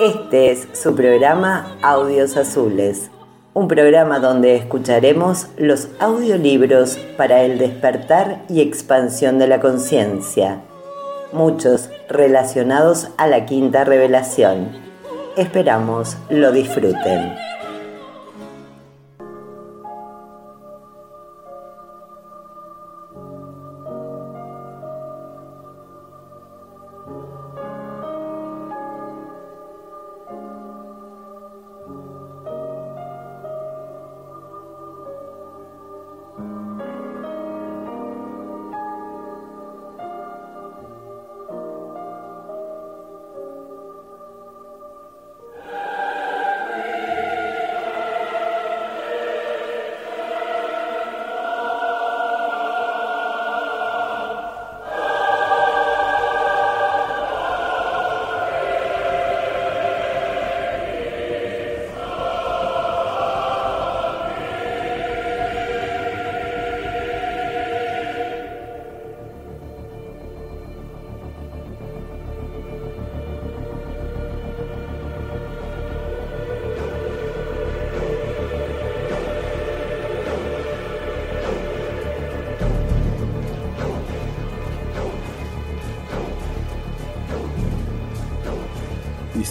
Este es su programa Audios Azules, un programa donde escucharemos los audiolibros para el despertar y expansión de la conciencia, muchos relacionados a la quinta revelación. Esperamos lo disfruten.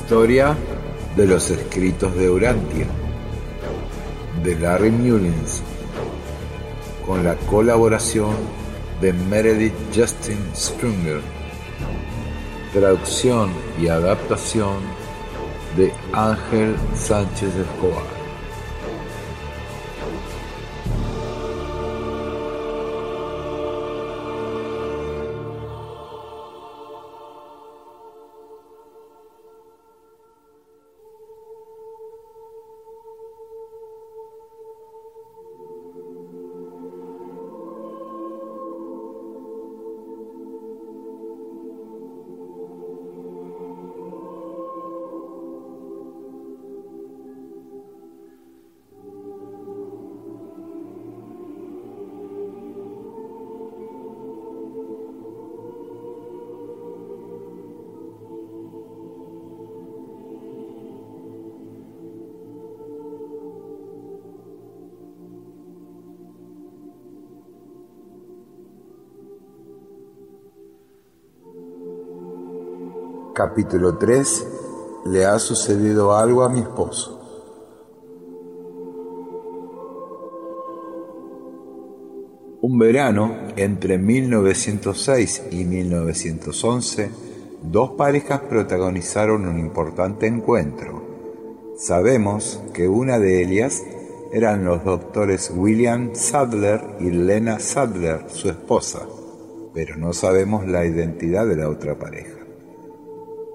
Historia de los escritos de Urantia, de Larry Mullins, con la colaboración de Meredith Justin Strunger, traducción y adaptación de Ángel Sánchez Escobar. Capítulo 3. Le ha sucedido algo a mi esposo. Un verano entre 1906 y 1911, dos parejas protagonizaron un importante encuentro. Sabemos que una de ellas eran los doctores William Sadler y Lena Sadler, su esposa, pero no sabemos la identidad de la otra pareja.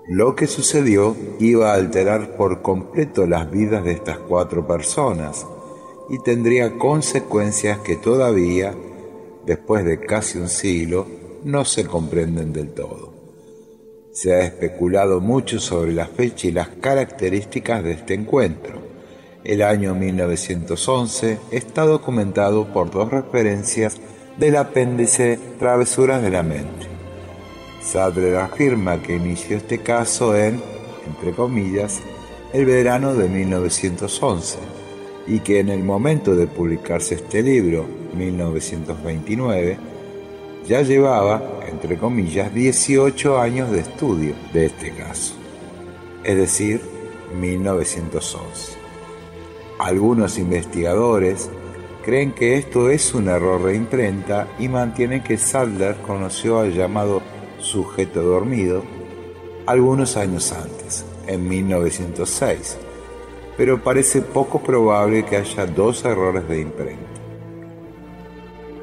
Lo que sucedió iba a alterar por completo las vidas de estas cuatro personas y tendría consecuencias que todavía, después de casi un siglo, no se comprenden del todo. Se ha especulado mucho sobre la fecha y las características de este encuentro. El año 1911 está documentado por dos referencias del apéndice Travesuras de la Mente. Sadler afirma que inició este caso en, entre comillas, el verano de 1911 y que en el momento de publicarse este libro, 1929, ya llevaba, entre comillas, 18 años de estudio de este caso, es decir, 1911. Algunos investigadores creen que esto es un error de imprenta y mantienen que Sadler conoció al llamado sujeto dormido, algunos años antes, en 1906, pero parece poco probable que haya dos errores de imprenta.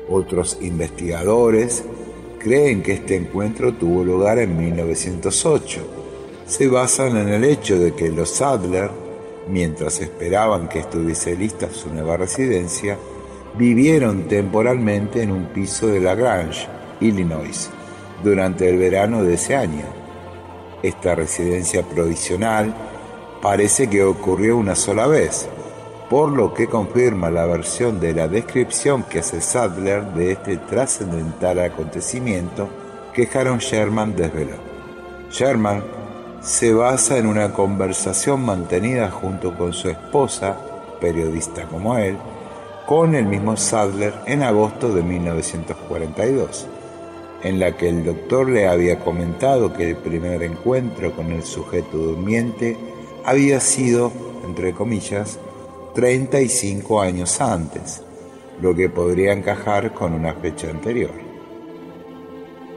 Otros investigadores creen que este encuentro tuvo lugar en 1908. Se basan en el hecho de que los Adler, mientras esperaban que estuviese lista su nueva residencia, vivieron temporalmente en un piso de La Grange, Illinois, durante el verano de ese año. Esta residencia provisional parece que ocurrió una sola vez, por lo que confirma la versión de la descripción que hace Sadler de este trascendental acontecimiento que Harold Sherman desveló. Sherman se basa en una conversación mantenida junto con su esposa, periodista como él, con el mismo Sadler en agosto de 1942, en la que el doctor le había comentado que el primer encuentro con el sujeto durmiente había sido, entre comillas, 35 años antes, lo que podría encajar con una fecha anterior.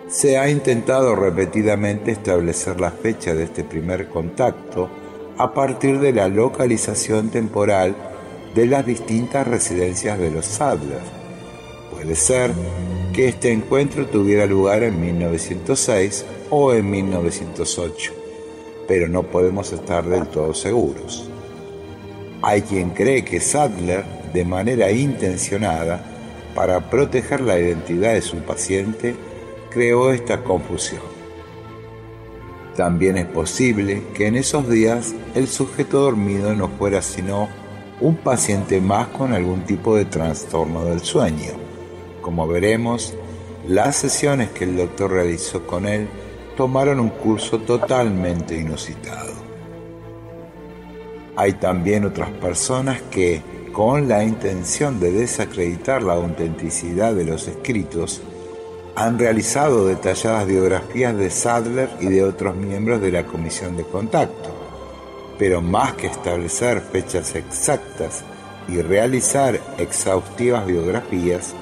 Se ha intentado repetidamente establecer la fecha de este primer contacto a partir de la localización temporal de las distintas residencias de los Sadler. Puede ser que este encuentro tuviera lugar en 1906 o en 1908, pero no podemos estar del todo seguros. Hay quien cree que Sadler, de manera intencionada, para proteger la identidad de su paciente, creó esta confusión. También es posible que en esos días el sujeto dormido no fuera sino un paciente más con algún tipo de trastorno del sueño. Como veremos, las sesiones que el doctor realizó con él tomaron un curso totalmente inusitado. Hay también otras personas que, con la intención de desacreditar la autenticidad de los escritos, han realizado detalladas biografías de Sadler y de otros miembros de la Comisión de Contacto, pero más que establecer fechas exactas y realizar exhaustivas biografías,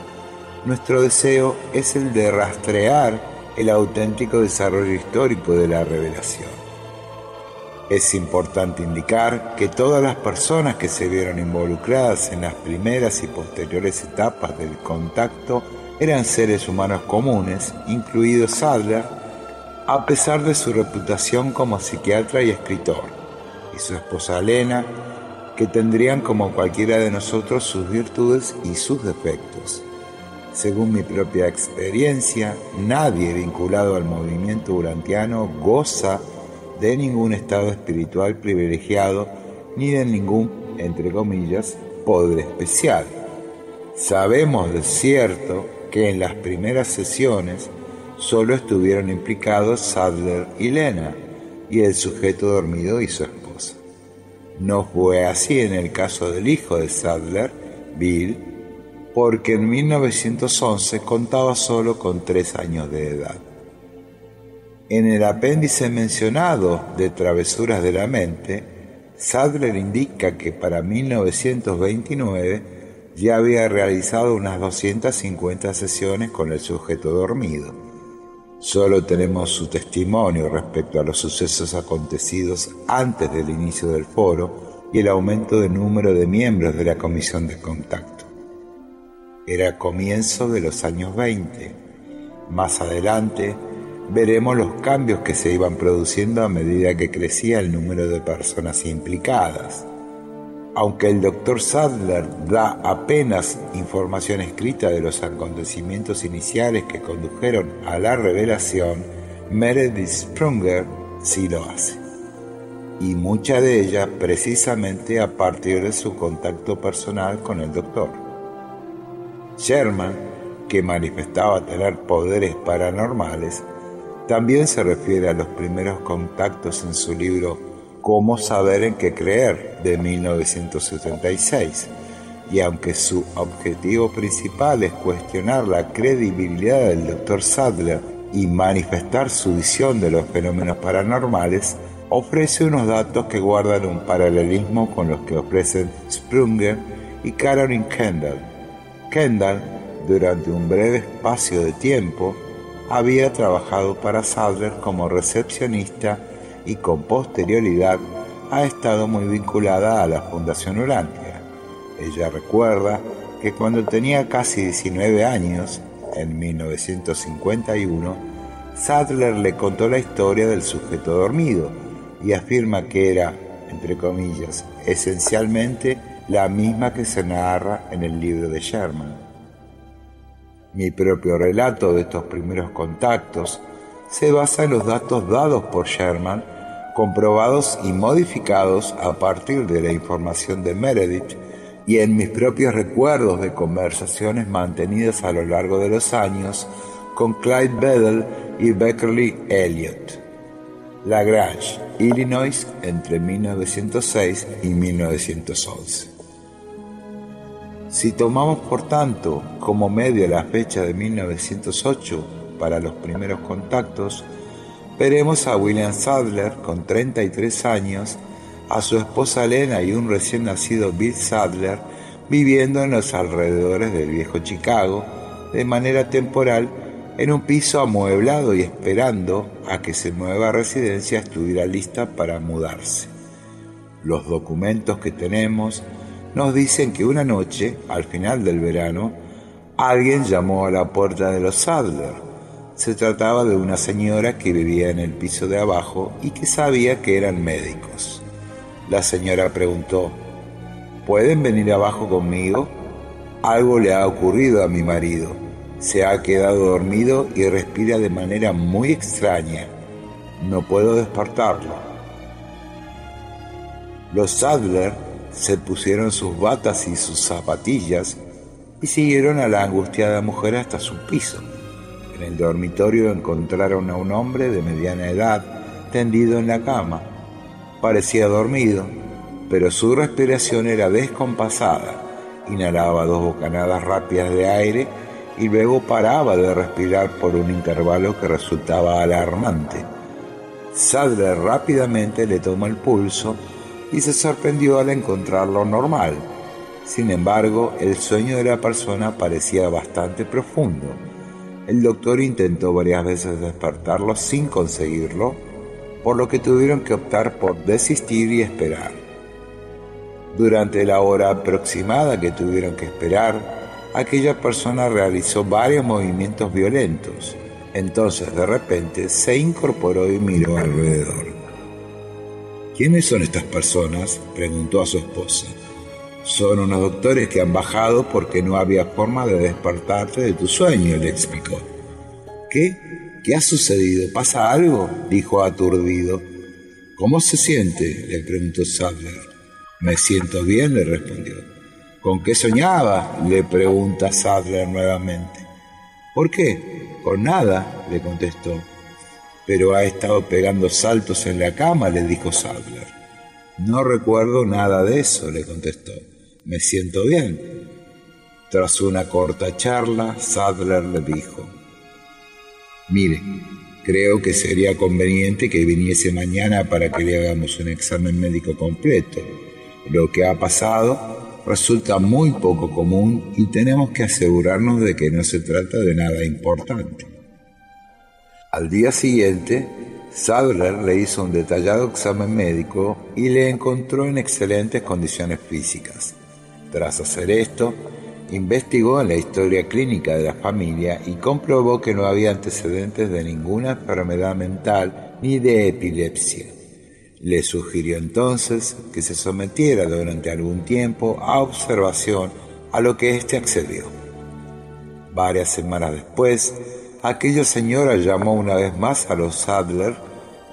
nuestro deseo es el de rastrear el auténtico desarrollo histórico de la revelación. Es importante indicar que todas las personas que se vieron involucradas en las primeras y posteriores etapas del contacto eran seres humanos comunes, incluido Sadler, a pesar de su reputación como psiquiatra y escritor, y su esposa Elena, que tendrían como cualquiera de nosotros sus virtudes y sus defectos. Según mi propia experiencia, nadie vinculado al movimiento urantiano goza de ningún estado espiritual privilegiado ni de ningún, entre comillas, poder especial. Sabemos de cierto que en las primeras sesiones solo estuvieron implicados Sadler y Lena y el sujeto dormido y su esposa. No fue así en el caso del hijo de Sadler, Bill, porque en 1911 contaba solo con tres años de edad. En el apéndice mencionado de Travesuras de la Mente, Sadler indica que para 1929 ya había realizado unas 250 sesiones con el sujeto dormido. Solo tenemos su testimonio respecto a los sucesos acontecidos antes del inicio del foro y el aumento de número de miembros de la comisión de contacto. Era comienzo de los años 20. Más adelante veremos los cambios que se iban produciendo a medida que crecía el número de personas implicadas. Aunque el doctor Sadler da apenas información escrita de los acontecimientos iniciales que condujeron a la revelación, Meredith Sprunger sí lo hace. Y mucha de ella precisamente a partir de su contacto personal con el doctor. Sherman, que manifestaba tener poderes paranormales, también se refiere a los primeros contactos en su libro Cómo saber en qué creer de 1976 y aunque su objetivo principal es cuestionar la credibilidad del Dr. Sadler y manifestar su visión de los fenómenos paranormales, ofrece unos datos que guardan un paralelismo con los que ofrecen Sprunger y Caroline Kendall. Kendall, durante un breve espacio de tiempo, había trabajado para Sadler como recepcionista y con posterioridad ha estado muy vinculada a la Fundación Urantia. Ella recuerda que cuando tenía casi 19 años, en 1951, Sadler le contó la historia del sujeto dormido y afirma que era, entre comillas, esencialmente la misma que se narra en el libro de Sherman. Mi propio relato de estos primeros contactos se basa en los datos dados por Sherman comprobados y modificados a partir de la información de Meredith y en mis propios recuerdos de conversaciones mantenidas a lo largo de los años con Clyde Bedell y Beckerly Elliott. Lagrange, Illinois, entre 1906 y 1911. Si tomamos por tanto como medio la fecha de 1908 para los primeros contactos, veremos a William Sadler con 33 años, a su esposa Lena y un recién nacido Bill Sadler viviendo en los alrededores del viejo Chicago de manera temporal en un piso amueblado y esperando a que su nueva residencia estuviera lista para mudarse. Los documentos que tenemos nos dicen que una noche, al final del verano, alguien llamó a la puerta de los Sadler. Se trataba de una señora que vivía en el piso de abajo y que sabía que eran médicos. La señora preguntó, ¿pueden venir abajo conmigo? Algo le ha ocurrido a mi marido se ha quedado dormido y respira de manera muy extraña. No puedo despertarlo. Los Sadler se pusieron sus batas y sus zapatillas y siguieron a la angustiada mujer hasta su piso. En el dormitorio encontraron a un hombre de mediana edad tendido en la cama. Parecía dormido, pero su respiración era descompasada. Inhalaba dos bocanadas rápidas de aire y luego paraba de respirar por un intervalo que resultaba alarmante. Sadler rápidamente le tomó el pulso y se sorprendió al encontrarlo normal. Sin embargo, el sueño de la persona parecía bastante profundo. El doctor intentó varias veces despertarlo sin conseguirlo, por lo que tuvieron que optar por desistir y esperar. Durante la hora aproximada que tuvieron que esperar, aquella persona realizó varios movimientos violentos. Entonces de repente se incorporó y miró alrededor. ¿Quiénes son estas personas? preguntó a su esposa. Son unos doctores que han bajado porque no había forma de despertarte de tu sueño, le explicó. ¿Qué? ¿Qué ha sucedido? ¿Pasa algo? dijo aturdido. ¿Cómo se siente? le preguntó Sadler. Me siento bien, le respondió. ¿Con qué soñaba? le pregunta Sadler nuevamente. ¿Por qué? Con nada, le contestó. Pero ha estado pegando saltos en la cama, le dijo Sadler. No recuerdo nada de eso, le contestó. Me siento bien. Tras una corta charla, Sadler le dijo, Mire, creo que sería conveniente que viniese mañana para que le hagamos un examen médico completo. Lo que ha pasado resulta muy poco común y tenemos que asegurarnos de que no se trata de nada importante. Al día siguiente, Sadler le hizo un detallado examen médico y le encontró en excelentes condiciones físicas. Tras hacer esto, investigó en la historia clínica de la familia y comprobó que no había antecedentes de ninguna enfermedad mental ni de epilepsia. Le sugirió entonces que se sometiera durante algún tiempo a observación, a lo que éste accedió. Varias semanas después, aquella señora llamó una vez más a los Sadler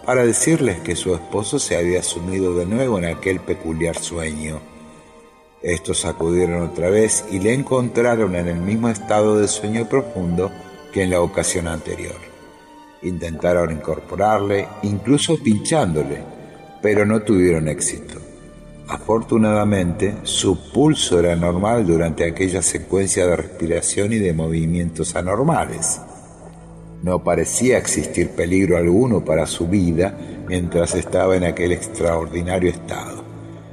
para decirles que su esposo se había sumido de nuevo en aquel peculiar sueño. Estos acudieron otra vez y le encontraron en el mismo estado de sueño profundo que en la ocasión anterior. Intentaron incorporarle, incluso pinchándole, pero no tuvieron éxito. Afortunadamente, su pulso era normal durante aquella secuencia de respiración y de movimientos anormales. No parecía existir peligro alguno para su vida mientras estaba en aquel extraordinario estado.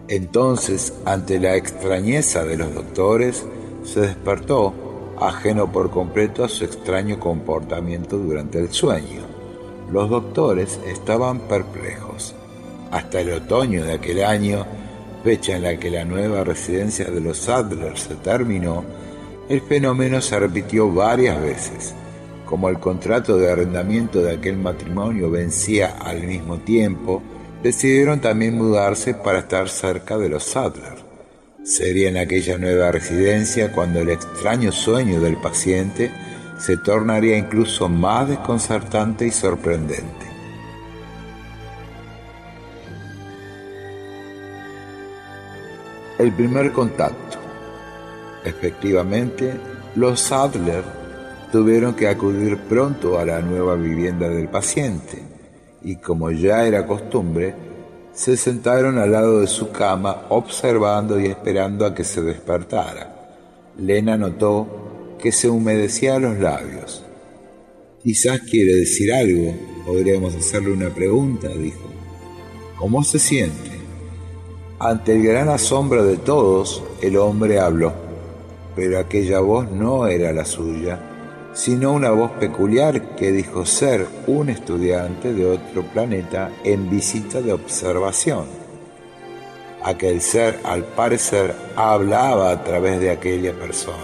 Entonces, ante la extrañeza de los doctores, se despertó, ajeno por completo a su extraño comportamiento durante el sueño. Los doctores estaban perplejos hasta el otoño de aquel año, fecha en la que la nueva residencia de los Sadler se terminó, el fenómeno se repitió varias veces. Como el contrato de arrendamiento de aquel matrimonio vencía al mismo tiempo, decidieron también mudarse para estar cerca de los Sadler. Sería en aquella nueva residencia cuando el extraño sueño del paciente se tornaría incluso más desconcertante y sorprendente. El primer contacto. Efectivamente, los Sadler tuvieron que acudir pronto a la nueva vivienda del paciente. y como ya era costumbre, se sentaron al lado de su cama observando y esperando a que se despertara. Lena notó que se humedecía los labios. Quizás quiere decir algo, podríamos hacerle una pregunta, dijo. ¿Cómo se siente? Ante el gran asombro de todos, el hombre habló, pero aquella voz no era la suya, sino una voz peculiar que dijo ser un estudiante de otro planeta en visita de observación. Aquel ser, al parecer, hablaba a través de aquella persona.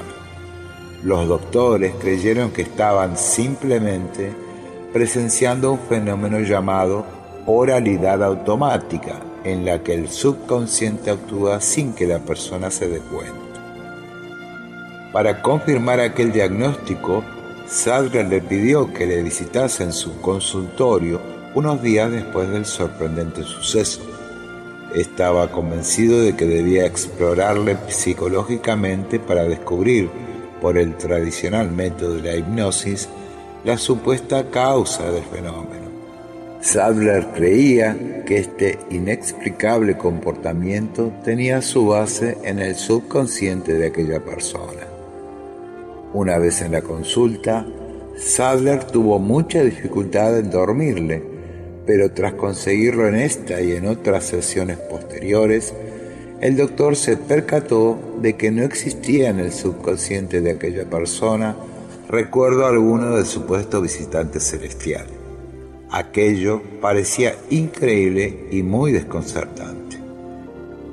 Los doctores creyeron que estaban simplemente presenciando un fenómeno llamado oralidad automática, en la que el subconsciente actúa sin que la persona se dé cuenta. Para confirmar aquel diagnóstico, Sadler le pidió que le visitase en su consultorio unos días después del sorprendente suceso. Estaba convencido de que debía explorarle psicológicamente para descubrir, por el tradicional método de la hipnosis, la supuesta causa del fenómeno. Sadler creía que este inexplicable comportamiento tenía su base en el subconsciente de aquella persona. Una vez en la consulta, Sadler tuvo mucha dificultad en dormirle, pero tras conseguirlo en esta y en otras sesiones posteriores, el doctor se percató de que no existía en el subconsciente de aquella persona recuerdo alguno del supuesto visitante celestial. Aquello parecía increíble y muy desconcertante.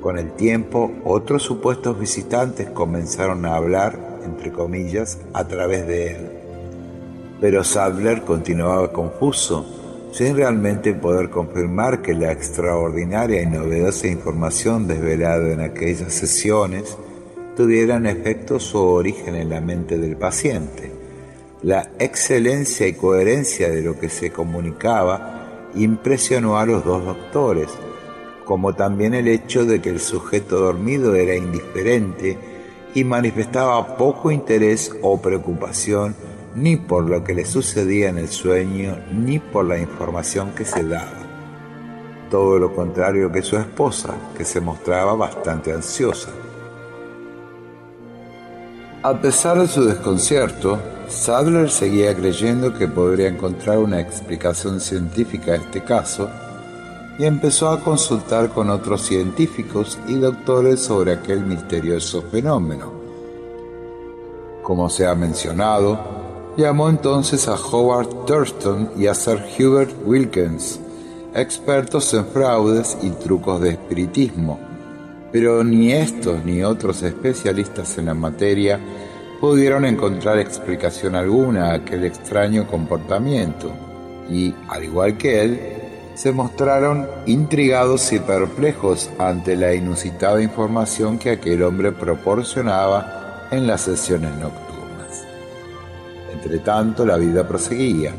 Con el tiempo, otros supuestos visitantes comenzaron a hablar, entre comillas, a través de él. Pero Sadler continuaba confuso, sin realmente poder confirmar que la extraordinaria y novedosa información desvelada en aquellas sesiones tuviera en efecto su origen en la mente del paciente. La excelencia y coherencia de lo que se comunicaba impresionó a los dos doctores, como también el hecho de que el sujeto dormido era indiferente y manifestaba poco interés o preocupación ni por lo que le sucedía en el sueño ni por la información que se daba. Todo lo contrario que su esposa, que se mostraba bastante ansiosa. A pesar de su desconcierto, Sadler seguía creyendo que podría encontrar una explicación científica a este caso y empezó a consultar con otros científicos y doctores sobre aquel misterioso fenómeno. Como se ha mencionado, llamó entonces a Howard Thurston y a Sir Hubert Wilkins, expertos en fraudes y trucos de espiritismo pero ni estos ni otros especialistas en la materia pudieron encontrar explicación alguna a aquel extraño comportamiento y, al igual que él, se mostraron intrigados y perplejos ante la inusitada información que aquel hombre proporcionaba en las sesiones nocturnas. Entretanto, la vida proseguía.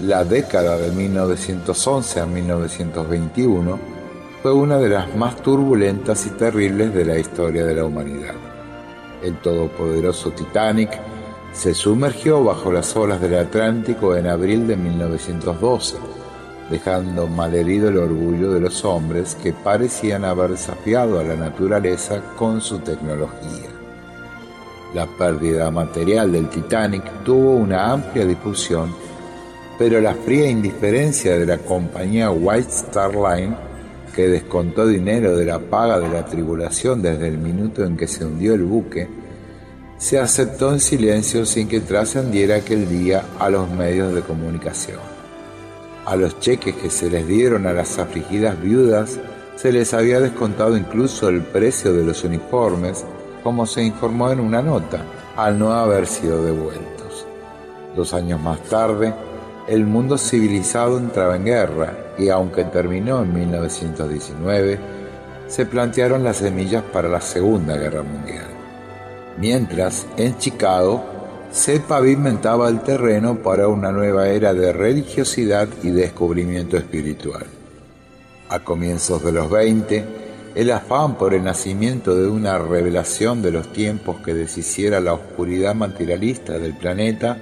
La década de 1911 a 1921 fue una de las más turbulentas y terribles de la historia de la humanidad. El todopoderoso Titanic se sumergió bajo las olas del Atlántico en abril de 1912, dejando malherido el orgullo de los hombres que parecían haber desafiado a la naturaleza con su tecnología. La pérdida material del Titanic tuvo una amplia difusión, pero la fría indiferencia de la compañía White Star Line que descontó dinero de la paga de la tribulación desde el minuto en que se hundió el buque, se aceptó en silencio sin que trascendiera aquel día a los medios de comunicación. A los cheques que se les dieron a las afligidas viudas se les había descontado incluso el precio de los uniformes, como se informó en una nota, al no haber sido devueltos. Dos años más tarde, el mundo civilizado entraba en guerra y aunque terminó en 1919, se plantearon las semillas para la Segunda Guerra Mundial. Mientras, en Chicago, se pavimentaba el terreno para una nueva era de religiosidad y descubrimiento espiritual. A comienzos de los 20, el afán por el nacimiento de una revelación de los tiempos que deshiciera la oscuridad materialista del planeta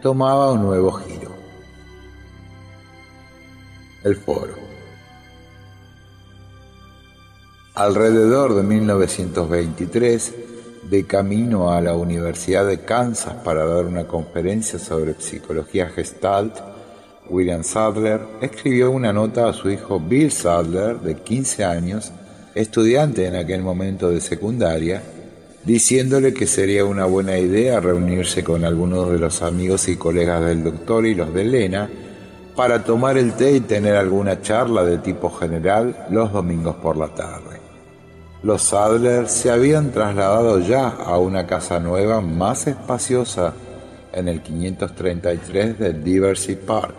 tomaba un nuevo giro. El foro. Alrededor de 1923, de camino a la Universidad de Kansas para dar una conferencia sobre psicología gestalt, William Sadler escribió una nota a su hijo Bill Sadler, de 15 años, estudiante en aquel momento de secundaria, diciéndole que sería una buena idea reunirse con algunos de los amigos y colegas del doctor y los de Elena para tomar el té y tener alguna charla de tipo general los domingos por la tarde. Los Sadler se habían trasladado ya a una casa nueva más espaciosa en el 533 de Diversey Park.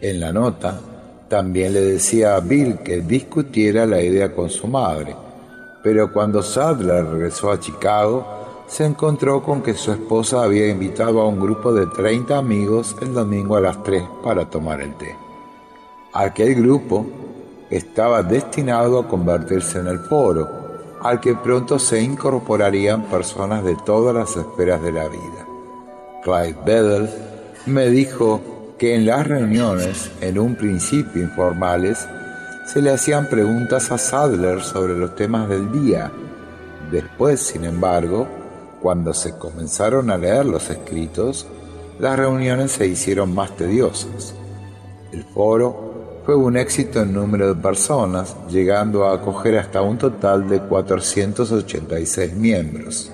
En la nota también le decía a Bill que discutiera la idea con su madre, pero cuando Sadler regresó a Chicago, se encontró con que su esposa había invitado a un grupo de 30 amigos el domingo a las 3 para tomar el té. Aquel grupo estaba destinado a convertirse en el foro, al que pronto se incorporarían personas de todas las esferas de la vida. Clyde Bedell me dijo que en las reuniones, en un principio informales, se le hacían preguntas a Sadler sobre los temas del día. Después, sin embargo, cuando se comenzaron a leer los escritos, las reuniones se hicieron más tediosas. El foro fue un éxito en número de personas, llegando a acoger hasta un total de 486 miembros.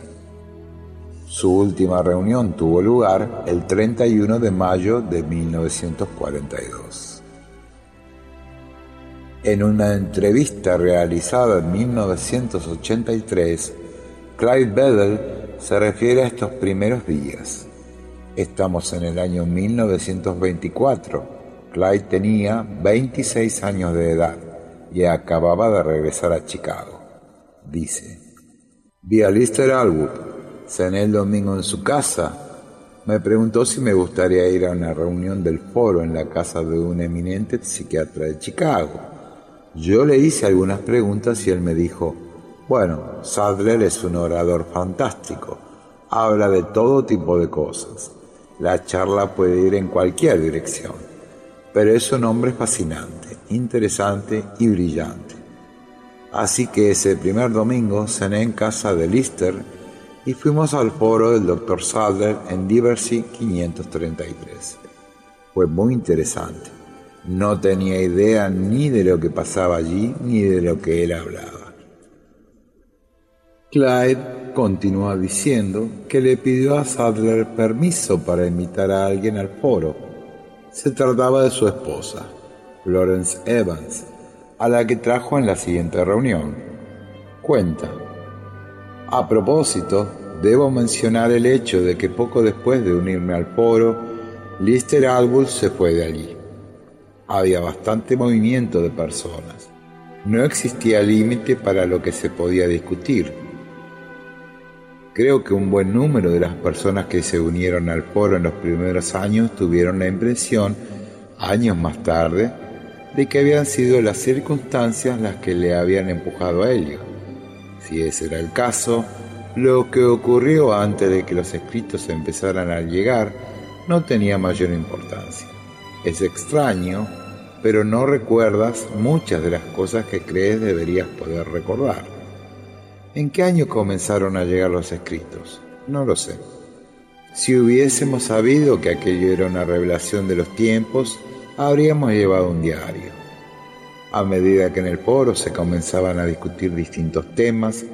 Su última reunión tuvo lugar el 31 de mayo de 1942. En una entrevista realizada en 1983, Clyde Bedell se refiere a estos primeros días. Estamos en el año 1924 Clyde tenía 26 años de edad y acababa de regresar a Chicago. Dice, vi a Lister Alwood, cené el domingo en su casa, me preguntó si me gustaría ir a una reunión del foro en la casa de un eminente psiquiatra de Chicago. Yo le hice algunas preguntas y él me dijo, bueno, Sadler es un orador fantástico, habla de todo tipo de cosas. La charla puede ir en cualquier dirección pero es un hombre fascinante, interesante y brillante. Así que ese primer domingo cené en casa de Lister y fuimos al foro del Dr. Sadler en Diversey 533. Fue muy interesante. No tenía idea ni de lo que pasaba allí ni de lo que él hablaba. Clyde continúa diciendo que le pidió a Sadler permiso para invitar a alguien al foro se trataba de su esposa, Florence Evans, a la que trajo en la siguiente reunión. Cuenta. A propósito, debo mencionar el hecho de que poco después de unirme al foro, Lister Albus se fue de allí. Había bastante movimiento de personas. No existía límite para lo que se podía discutir Creo que un buen número de las personas que se unieron al foro en los primeros años tuvieron la impresión, años más tarde, de que habían sido las circunstancias las que le habían empujado a ello. Si ese era el caso, lo que ocurrió antes de que los escritos empezaran a llegar no tenía mayor importancia. Es extraño, pero no recuerdas muchas de las cosas que crees deberías poder recordar. ¿En qué año comenzaron a llegar los escritos? No lo sé. Si hubiésemos sabido que aquello era una revelación de los tiempos, habríamos llevado un diario. A medida que en el foro se comenzaban a discutir distintos temas,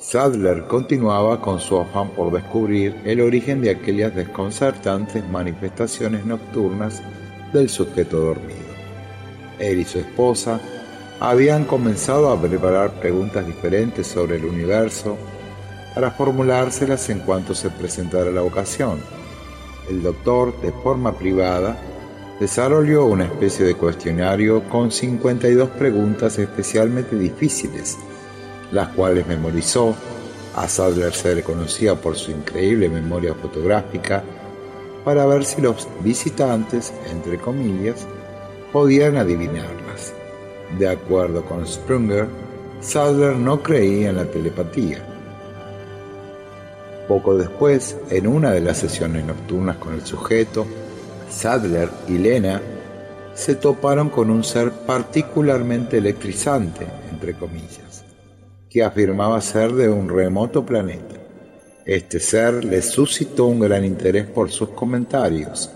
Sadler continuaba con su afán por descubrir el origen de aquellas desconcertantes manifestaciones nocturnas del sujeto dormido. Él y su esposa habían comenzado a preparar preguntas diferentes sobre el universo para formulárselas en cuanto se presentara la ocasión. El doctor, de forma privada, desarrolló una especie de cuestionario con 52 preguntas especialmente difíciles, las cuales memorizó. A Sadler se le por su increíble memoria fotográfica para ver si los visitantes, entre comillas, podían adivinarlas. De acuerdo con Sprunger, Sadler no creía en la telepatía. Poco después, en una de las sesiones nocturnas con el sujeto, Sadler y Lena se toparon con un ser particularmente electrizante, entre comillas, que afirmaba ser de un remoto planeta. Este ser les suscitó un gran interés por sus comentarios.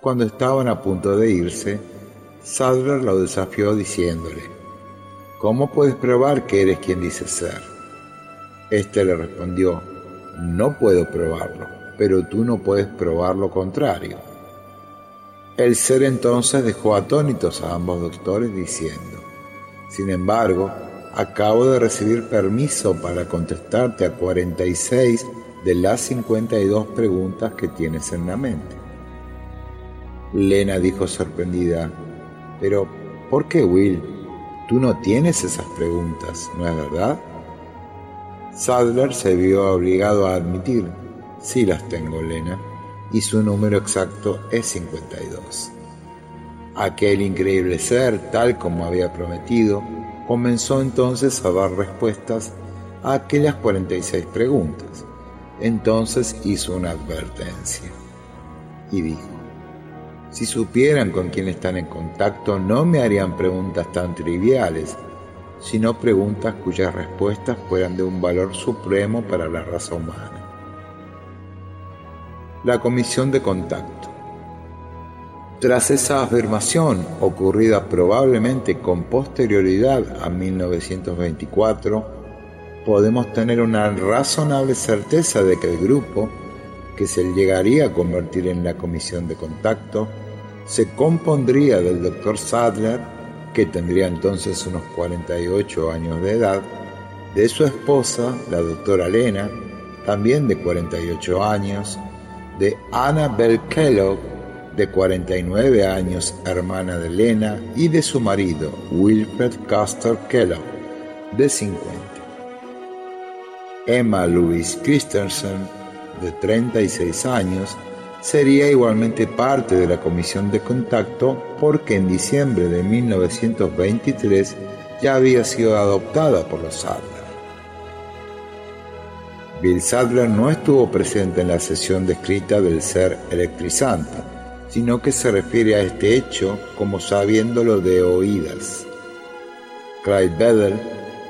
Cuando estaban a punto de irse, Sadler lo desafió diciéndole, ¿Cómo puedes probar que eres quien dice ser? Este le respondió, no puedo probarlo, pero tú no puedes probar lo contrario. El ser entonces dejó atónitos a ambos doctores diciendo, sin embargo, acabo de recibir permiso para contestarte a 46 de las 52 preguntas que tienes en la mente. Lena dijo sorprendida, pero ¿por qué Will? Tú no tienes esas preguntas, ¿no es verdad? Sadler se vio obligado a admitir, sí las tengo, Lena, y su número exacto es 52. Aquel increíble ser, tal como había prometido, comenzó entonces a dar respuestas a aquellas 46 preguntas. Entonces hizo una advertencia y dijo, si supieran con quién están en contacto, no me harían preguntas tan triviales, sino preguntas cuyas respuestas fueran de un valor supremo para la raza humana. La comisión de contacto. Tras esa afirmación, ocurrida probablemente con posterioridad a 1924, podemos tener una razonable certeza de que el grupo, que se llegaría a convertir en la comisión de contacto, se compondría del doctor Sadler, que tendría entonces unos 48 años de edad, de su esposa, la doctora Lena, también de 48 años, de Annabel Kellogg, de 49 años, hermana de Lena, y de su marido, Wilfred Custer Kellogg, de 50. Emma Louise Christensen, de 36 años, sería igualmente parte de la comisión de contacto porque en diciembre de 1923 ya había sido adoptada por los Sadler. Bill Sadler no estuvo presente en la sesión descrita del ser electrizante, sino que se refiere a este hecho como sabiéndolo de oídas. Clyde Bedell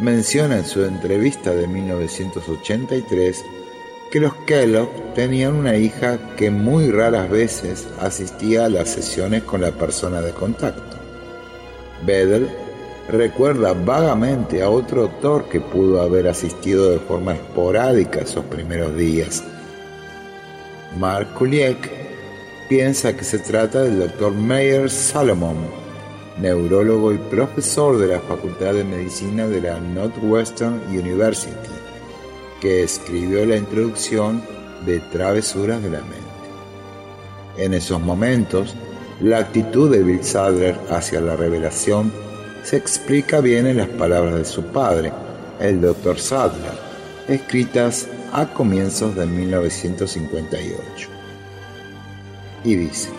menciona en su entrevista de 1983 que los Kellogg tenían una hija que muy raras veces asistía a las sesiones con la persona de contacto. Bedell recuerda vagamente a otro doctor que pudo haber asistido de forma esporádica esos primeros días. Mark Kuliek piensa que se trata del doctor Meyer Salomon, neurólogo y profesor de la Facultad de Medicina de la Northwestern University que escribió la introducción de Travesuras de la Mente. En esos momentos, la actitud de Bill Sadler hacia la revelación se explica bien en las palabras de su padre, el Dr. Sadler, escritas a comienzos de 1958. Y dice,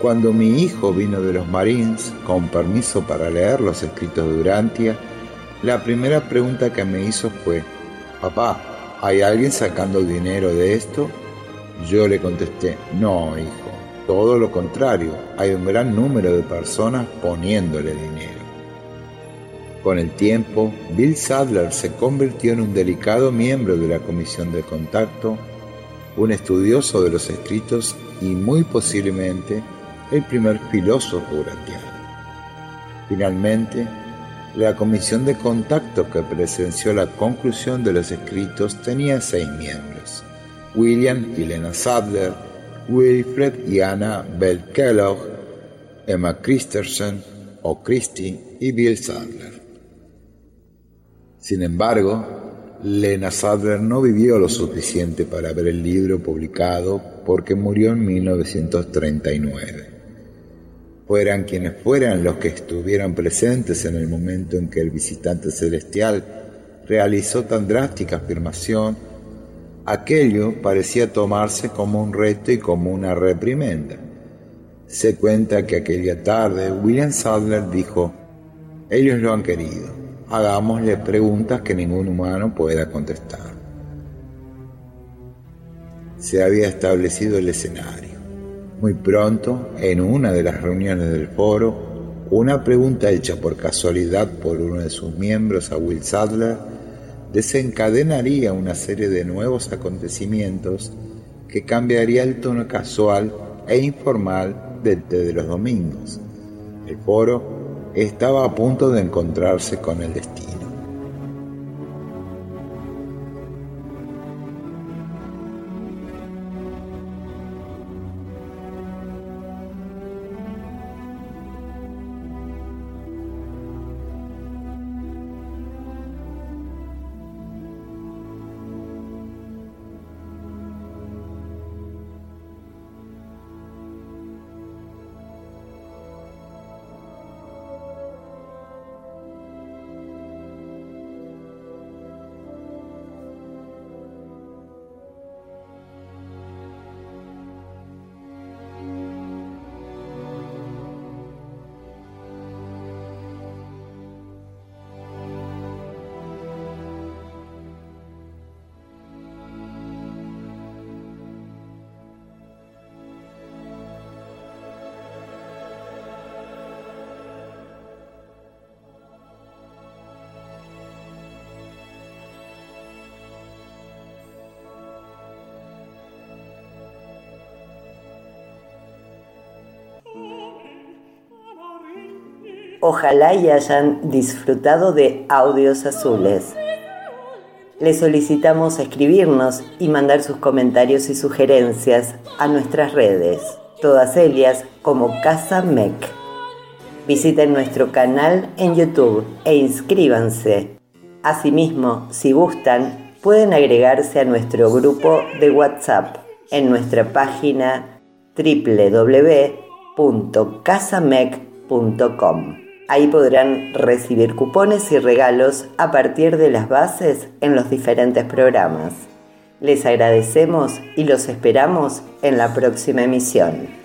cuando mi hijo vino de los Marines con permiso para leer los escritos de Urantia, la primera pregunta que me hizo fue, papá, ¿hay alguien sacando dinero de esto? Yo le contesté, no, hijo, todo lo contrario, hay un gran número de personas poniéndole dinero. Con el tiempo, Bill Sadler se convirtió en un delicado miembro de la comisión de contacto, un estudioso de los escritos y muy posiblemente el primer filósofo urantiano. Finalmente, la comisión de contacto que presenció la conclusión de los escritos tenía seis miembros: William y Lena Sadler, Wilfred y Anna Bell Kellogg, Emma Christensen o Christie y Bill Sadler. Sin embargo, Lena Sadler no vivió lo suficiente para ver el libro publicado porque murió en 1939 fueran quienes fueran los que estuvieran presentes en el momento en que el visitante celestial realizó tan drástica afirmación, aquello parecía tomarse como un reto y como una reprimenda. Se cuenta que aquella tarde William Sadler dijo, ellos lo han querido, hagámosle preguntas que ningún humano pueda contestar. Se había establecido el escenario Muy pronto, en una de las reuniones del foro, una pregunta hecha por casualidad por uno de sus miembros a Will Sadler desencadenaría una serie de nuevos acontecimientos que cambiaría el tono casual e informal del té de los domingos. El foro estaba a punto de encontrarse con el destino. Ojalá y hayan disfrutado de audios azules. Les solicitamos escribirnos y mandar sus comentarios y sugerencias a nuestras redes, todas ellas como Casa MEC. Visiten nuestro canal en YouTube e inscríbanse. Asimismo, si gustan, pueden agregarse a nuestro grupo de WhatsApp en nuestra página www.casamec.com. Ahí podrán recibir cupones y regalos a partir de las bases en los diferentes programas. Les agradecemos y los esperamos en la próxima emisión.